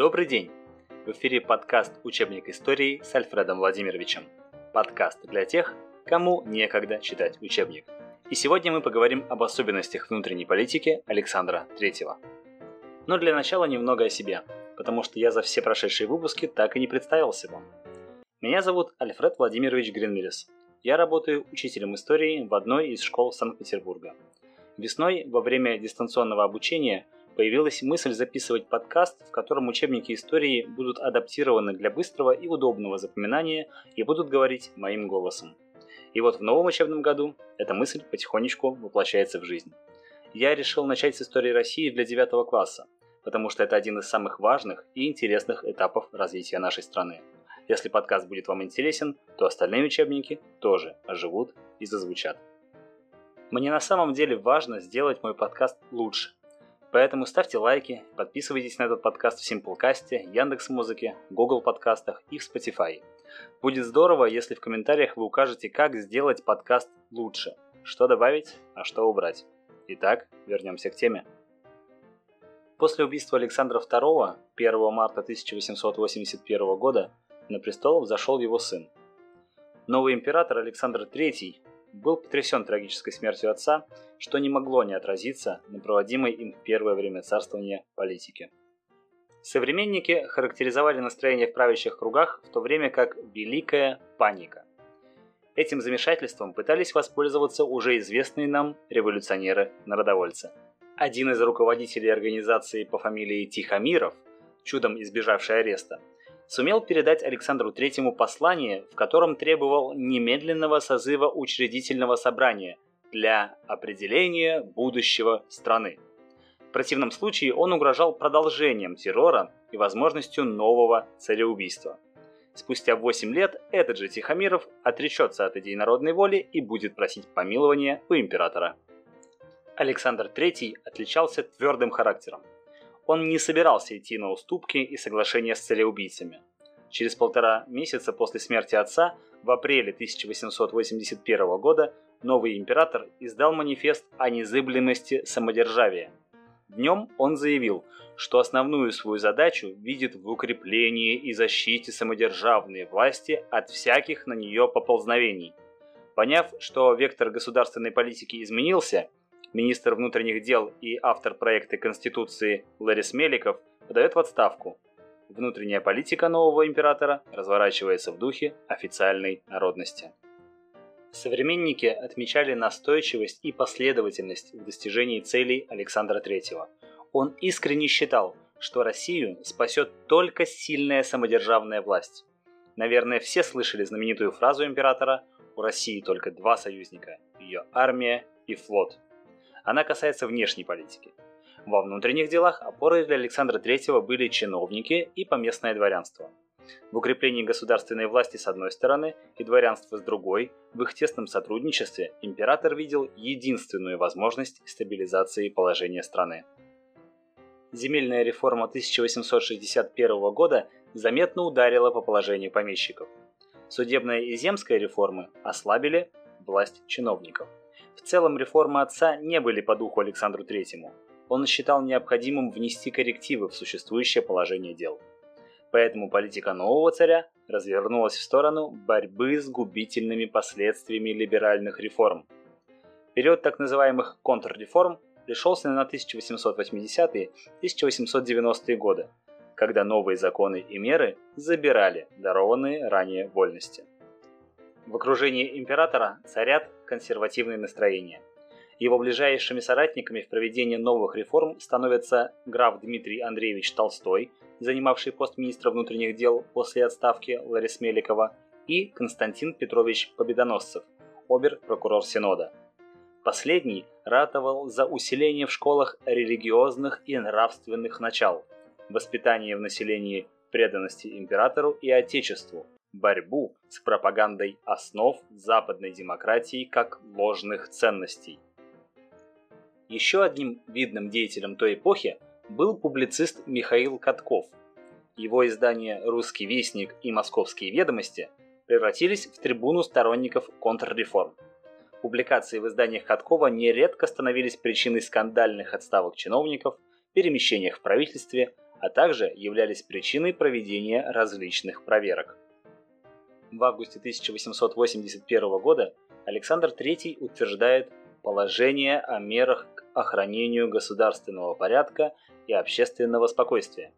Добрый день! В эфире подкаст «Учебник истории» с Альфредом Владимировичем. Подкаст для тех, кому некогда читать учебник. И сегодня мы поговорим об особенностях внутренней политики Александра III. Но для начала немного о себе, потому что я за все прошедшие выпуски так и не представился вам. Меня зовут Альфред Владимирович Гринмерис. Я работаю учителем истории в одной из школ Санкт-Петербурга. Весной, во время дистанционного обучения, появилась мысль записывать подкаст, в котором учебники истории будут адаптированы для быстрого и удобного запоминания и будут говорить моим голосом. И вот в новом учебном году эта мысль потихонечку воплощается в жизнь. Я решил начать с истории России для 9 класса, потому что это один из самых важных и интересных этапов развития нашей страны. Если подкаст будет вам интересен, то остальные учебники тоже оживут и зазвучат. Мне на самом деле важно сделать мой подкаст лучше, Поэтому ставьте лайки, подписывайтесь на этот подкаст в Simplecast, Яндекс.Музыке, Google подкастах и в Spotify. Будет здорово, если в комментариях вы укажете, как сделать подкаст лучше, что добавить, а что убрать. Итак, вернемся к теме. После убийства Александра II 1 марта 1881 года на престол взошел его сын. Новый император Александр III был потрясен трагической смертью отца, что не могло не отразиться на проводимой им в первое время царствования политике. Современники характеризовали настроение в правящих кругах в то время как «великая паника». Этим замешательством пытались воспользоваться уже известные нам революционеры-народовольцы. Один из руководителей организации по фамилии Тихомиров, чудом избежавший ареста, сумел передать Александру Третьему послание, в котором требовал немедленного созыва учредительного собрания для определения будущего страны. В противном случае он угрожал продолжением террора и возможностью нового цареубийства. Спустя 8 лет этот же Тихомиров отречется от идей народной воли и будет просить помилования у императора. Александр III отличался твердым характером – он не собирался идти на уступки и соглашения с цареубийцами. Через полтора месяца после смерти отца, в апреле 1881 года, новый император издал манифест о незыблемости самодержавия. Днем он заявил, что основную свою задачу видит в укреплении и защите самодержавной власти от всяких на нее поползновений. Поняв, что вектор государственной политики изменился, министр внутренних дел и автор проекта Конституции Ларис Меликов подает в отставку. Внутренняя политика нового императора разворачивается в духе официальной народности. Современники отмечали настойчивость и последовательность в достижении целей Александра III. Он искренне считал, что Россию спасет только сильная самодержавная власть. Наверное, все слышали знаменитую фразу императора «У России только два союзника – ее армия и флот». Она касается внешней политики. Во внутренних делах опорой для Александра III были чиновники и поместное дворянство. В укреплении государственной власти с одной стороны и дворянства с другой, в их тесном сотрудничестве император видел единственную возможность стабилизации положения страны. Земельная реформа 1861 года заметно ударила по положению помещиков. Судебная и земская реформы ослабили власть чиновников. В целом реформы отца не были по духу Александру Третьему. Он считал необходимым внести коррективы в существующее положение дел. Поэтому политика нового царя развернулась в сторону борьбы с губительными последствиями либеральных реформ. Период так называемых контрреформ пришелся на 1880-1890-е годы, когда новые законы и меры забирали дарованные ранее вольности. В окружении императора царят консервативные настроения. Его ближайшими соратниками в проведении новых реформ становятся граф Дмитрий Андреевич Толстой, занимавший пост министра внутренних дел после отставки Ларис Меликова, и Константин Петрович Победоносцев, обер-прокурор Синода. Последний ратовал за усиление в школах религиозных и нравственных начал, воспитание в населении преданности императору и отечеству, борьбу с пропагандой основ западной демократии как ложных ценностей. Еще одним видным деятелем той эпохи был публицист Михаил Катков. Его издания «Русский вестник» и «Московские ведомости» превратились в трибуну сторонников контрреформ. Публикации в изданиях Каткова нередко становились причиной скандальных отставок чиновников, перемещениях в правительстве, а также являлись причиной проведения различных проверок. В августе 1881 года Александр III утверждает положение о мерах к охранению государственного порядка и общественного спокойствия.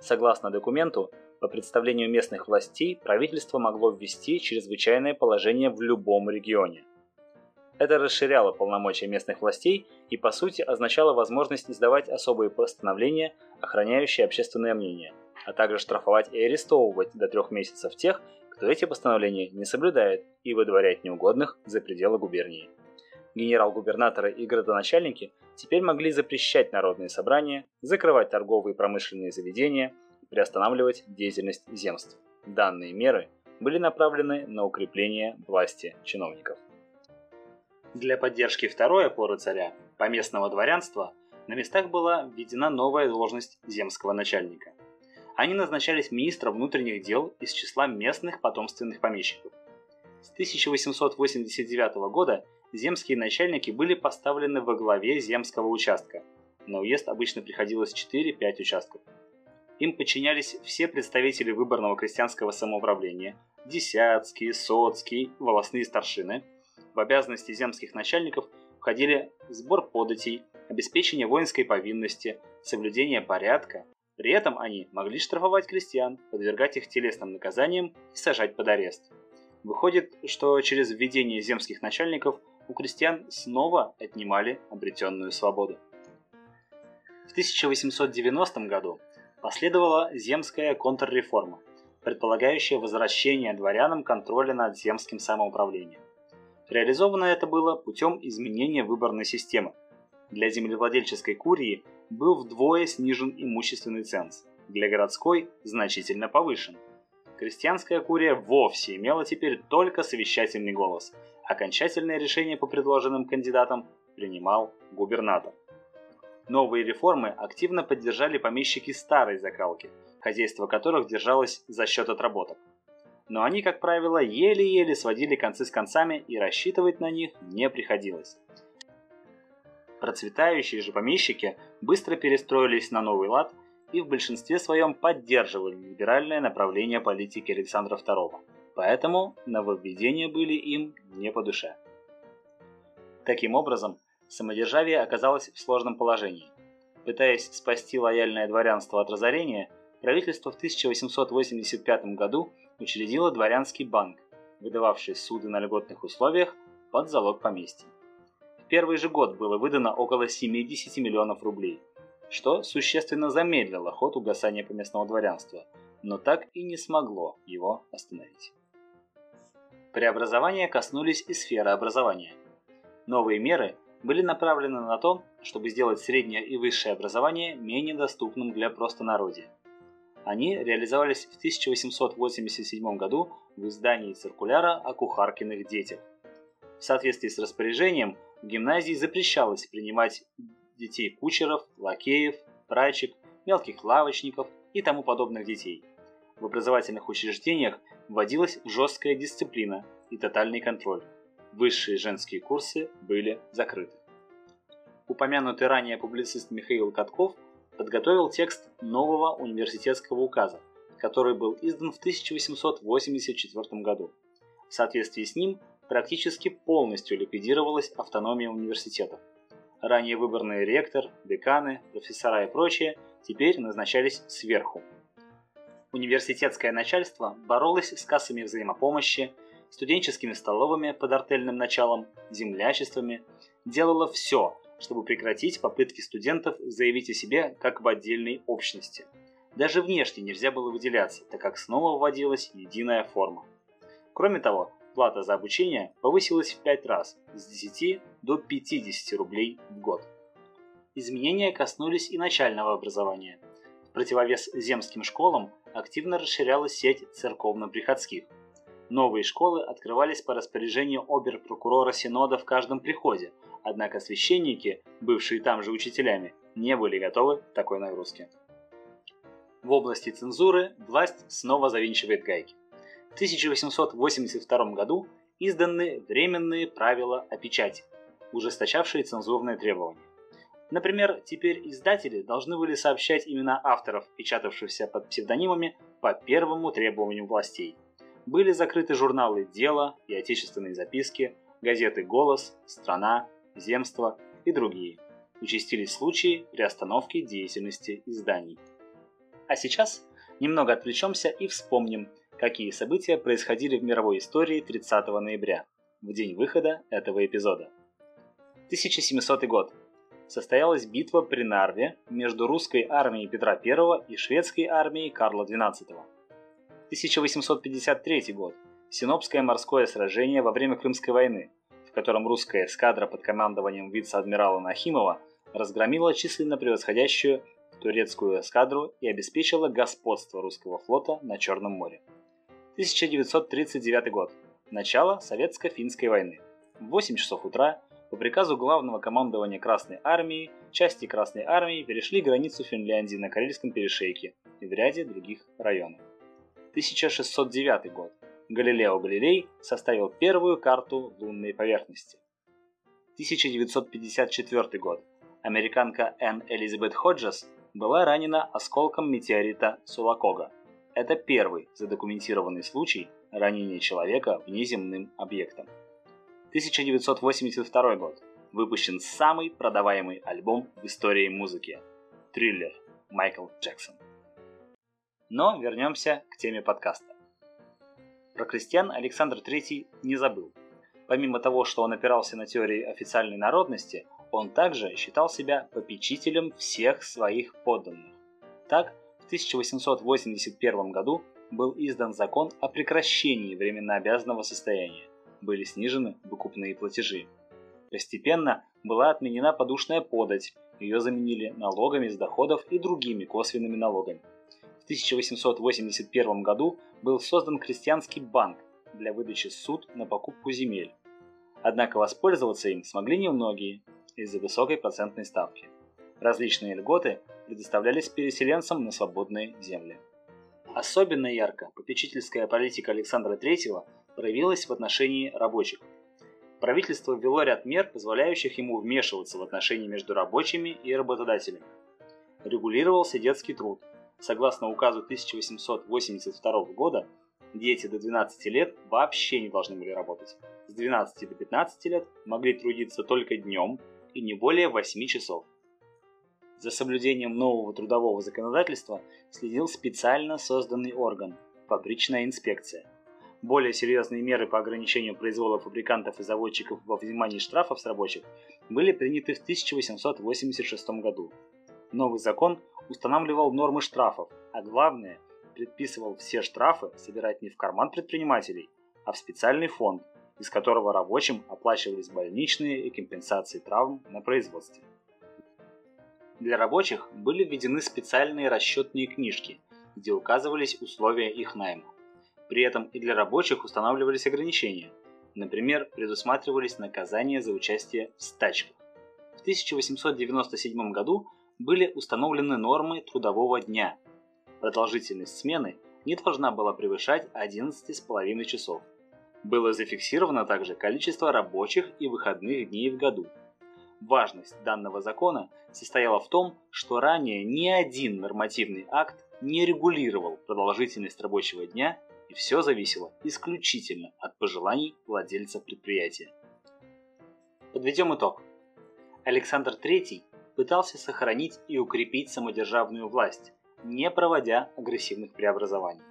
Согласно документу, по представлению местных властей правительство могло ввести чрезвычайное положение в любом регионе. Это расширяло полномочия местных властей и по сути означало возможность издавать особые постановления, охраняющие общественное мнение, а также штрафовать и арестовывать до трех месяцев тех, кто эти постановления не соблюдает и выдворять неугодных за пределы губернии. Генерал-губернаторы и градоначальники теперь могли запрещать народные собрания, закрывать торговые и промышленные заведения, приостанавливать деятельность земств. Данные меры были направлены на укрепление власти чиновников. Для поддержки второй опоры царя, поместного дворянства, на местах была введена новая должность земского начальника. Они назначались министром внутренних дел из числа местных потомственных помещиков. С 1889 года земские начальники были поставлены во главе земского участка. На уезд обычно приходилось 4-5 участков. Им подчинялись все представители выборного крестьянского самоуправления, десятские, соцкие, волосные старшины. В обязанности земских начальников входили сбор податей, обеспечение воинской повинности, соблюдение порядка. При этом они могли штрафовать крестьян, подвергать их телесным наказаниям и сажать под арест. Выходит, что через введение земских начальников у крестьян снова отнимали обретенную свободу. В 1890 году последовала земская контрреформа, предполагающая возвращение дворянам контроля над земским самоуправлением. Реализовано это было путем изменения выборной системы. Для землевладельческой курии был вдвое снижен имущественный ценз, для городской значительно повышен. Крестьянская курия вовсе имела теперь только совещательный голос. Окончательное решение по предложенным кандидатам принимал губернатор. Новые реформы активно поддержали помещики старой закалки, хозяйство которых держалось за счет отработок. Но они, как правило, еле-еле сводили концы с концами и рассчитывать на них не приходилось. Процветающие же помещики быстро перестроились на новый лад и в большинстве своем поддерживали либеральное направление политики Александра II, поэтому нововведения были им не по душе. Таким образом, Самодержавие оказалось в сложном положении. Пытаясь спасти лояльное дворянство от разорения, правительство в 1885 году учредило дворянский банк, выдававший суды на льготных условиях под залог поместья. В первый же год было выдано около 70 миллионов рублей, что существенно замедлило ход угасания поместного дворянства, но так и не смогло его остановить. Преобразования коснулись и сферы образования. Новые меры были направлены на то, чтобы сделать среднее и высшее образование менее доступным для простонародия. Они реализовались в 1887 году в издании циркуляра о кухаркиных детях. В соответствии с распоряжением в гимназии запрещалось принимать детей кучеров, лакеев, прачек, мелких лавочников и тому подобных детей. В образовательных учреждениях вводилась жесткая дисциплина и тотальный контроль высшие женские курсы были закрыты. Упомянутый ранее публицист Михаил Катков подготовил текст нового университетского указа, который был издан в 1884 году. В соответствии с ним практически полностью ликвидировалась автономия университетов. Ранее выборные ректор, деканы, профессора и прочие теперь назначались сверху. Университетское начальство боролось с кассами взаимопомощи, студенческими столовыми под артельным началом, землячествами, делала все, чтобы прекратить попытки студентов заявить о себе как в отдельной общности. Даже внешне нельзя было выделяться, так как снова вводилась единая форма. Кроме того, плата за обучение повысилась в 5 раз, с 10 до 50 рублей в год. Изменения коснулись и начального образования. В противовес земским школам активно расширялась сеть церковно-приходских – Новые школы открывались по распоряжению обер-прокурора Синода в каждом приходе, однако священники, бывшие там же учителями, не были готовы к такой нагрузке. В области цензуры власть снова завинчивает гайки. В 1882 году изданы временные правила о печати, ужесточавшие цензурные требования. Например, теперь издатели должны были сообщать имена авторов, печатавшихся под псевдонимами по первому требованию властей. Были закрыты журналы «Дело» и «Отечественные записки», газеты «Голос», «Страна», «Земство» и другие. Участились случаи приостановки деятельности изданий. А сейчас немного отвлечемся и вспомним, какие события происходили в мировой истории 30 ноября, в день выхода этого эпизода. 1700 год состоялась битва при Нарве между русской армией Петра I и шведской армией Карла XII. 1853 год. Синопское морское сражение во время Крымской войны, в котором русская эскадра под командованием вице-адмирала Нахимова разгромила численно превосходящую турецкую эскадру и обеспечила господство русского флота на Черном море. 1939 год. Начало Советско-финской войны. В 8 часов утра по приказу главного командования Красной Армии, части Красной Армии перешли границу Финляндии на Карельском перешейке и в ряде других районов. 1609 год. Галилео Галилей составил первую карту лунной поверхности. 1954 год. Американка Энн Элизабет Ходжес была ранена осколком метеорита Сулакога. Это первый задокументированный случай ранения человека внеземным объектом. 1982 год. Выпущен самый продаваемый альбом в истории музыки. Триллер. Майкл Джексон. Но вернемся к теме подкаста. Про крестьян Александр III не забыл. Помимо того, что он опирался на теории официальной народности, он также считал себя попечителем всех своих подданных. Так, 1881 году был издан закон о прекращении временно обязанного состояния были снижены выкупные платежи. Постепенно была отменена подушная подать, ее заменили налогами с доходов и другими косвенными налогами. В 1881 году был создан крестьянский банк для выдачи суд на покупку земель. Однако воспользоваться им смогли немногие из-за высокой процентной ставки. Различные льготы предоставлялись переселенцам на свободные земли. Особенно ярко попечительская политика Александра III проявилась в отношении рабочих. Правительство ввело ряд мер, позволяющих ему вмешиваться в отношения между рабочими и работодателями. Регулировался детский труд. Согласно указу 1882 года, дети до 12 лет вообще не должны были работать. С 12 до 15 лет могли трудиться только днем и не более 8 часов. За соблюдением нового трудового законодательства следил специально созданный орган – фабричная инспекция – более серьезные меры по ограничению произвола фабрикантов и заводчиков во взимании штрафов с рабочих были приняты в 1886 году. Новый закон устанавливал нормы штрафов, а главное, предписывал все штрафы собирать не в карман предпринимателей, а в специальный фонд, из которого рабочим оплачивались больничные и компенсации травм на производстве. Для рабочих были введены специальные расчетные книжки, где указывались условия их найма. При этом и для рабочих устанавливались ограничения. Например, предусматривались наказания за участие в стачках. В 1897 году были установлены нормы трудового дня. Продолжительность смены не должна была превышать 11,5 часов. Было зафиксировано также количество рабочих и выходных дней в году. Важность данного закона состояла в том, что ранее ни один нормативный акт не регулировал продолжительность рабочего дня и все зависело исключительно от пожеланий владельца предприятия. Подведем итог. Александр III пытался сохранить и укрепить самодержавную власть, не проводя агрессивных преобразований.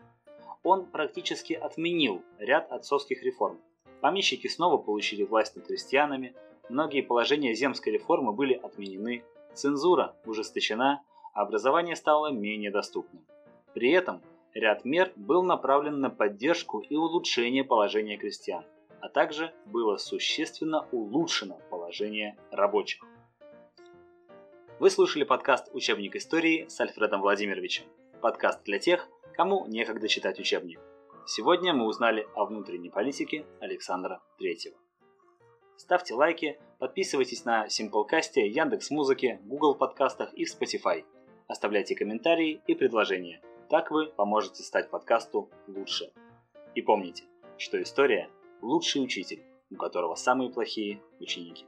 Он практически отменил ряд отцовских реформ. Помещики снова получили власть над крестьянами, многие положения земской реформы были отменены, цензура ужесточена, а образование стало менее доступным. При этом Ряд мер был направлен на поддержку и улучшение положения крестьян, а также было существенно улучшено положение рабочих. Вы слушали подкаст «Учебник истории» с Альфредом Владимировичем. Подкаст для тех, кому некогда читать учебник. Сегодня мы узнали о внутренней политике Александра III. Ставьте лайки, подписывайтесь на Simplecast, Яндекс.Музыке, Google подкастах и Spotify. Оставляйте комментарии и предложения – так вы поможете стать подкасту лучше. И помните, что история – лучший учитель, у которого самые плохие ученики.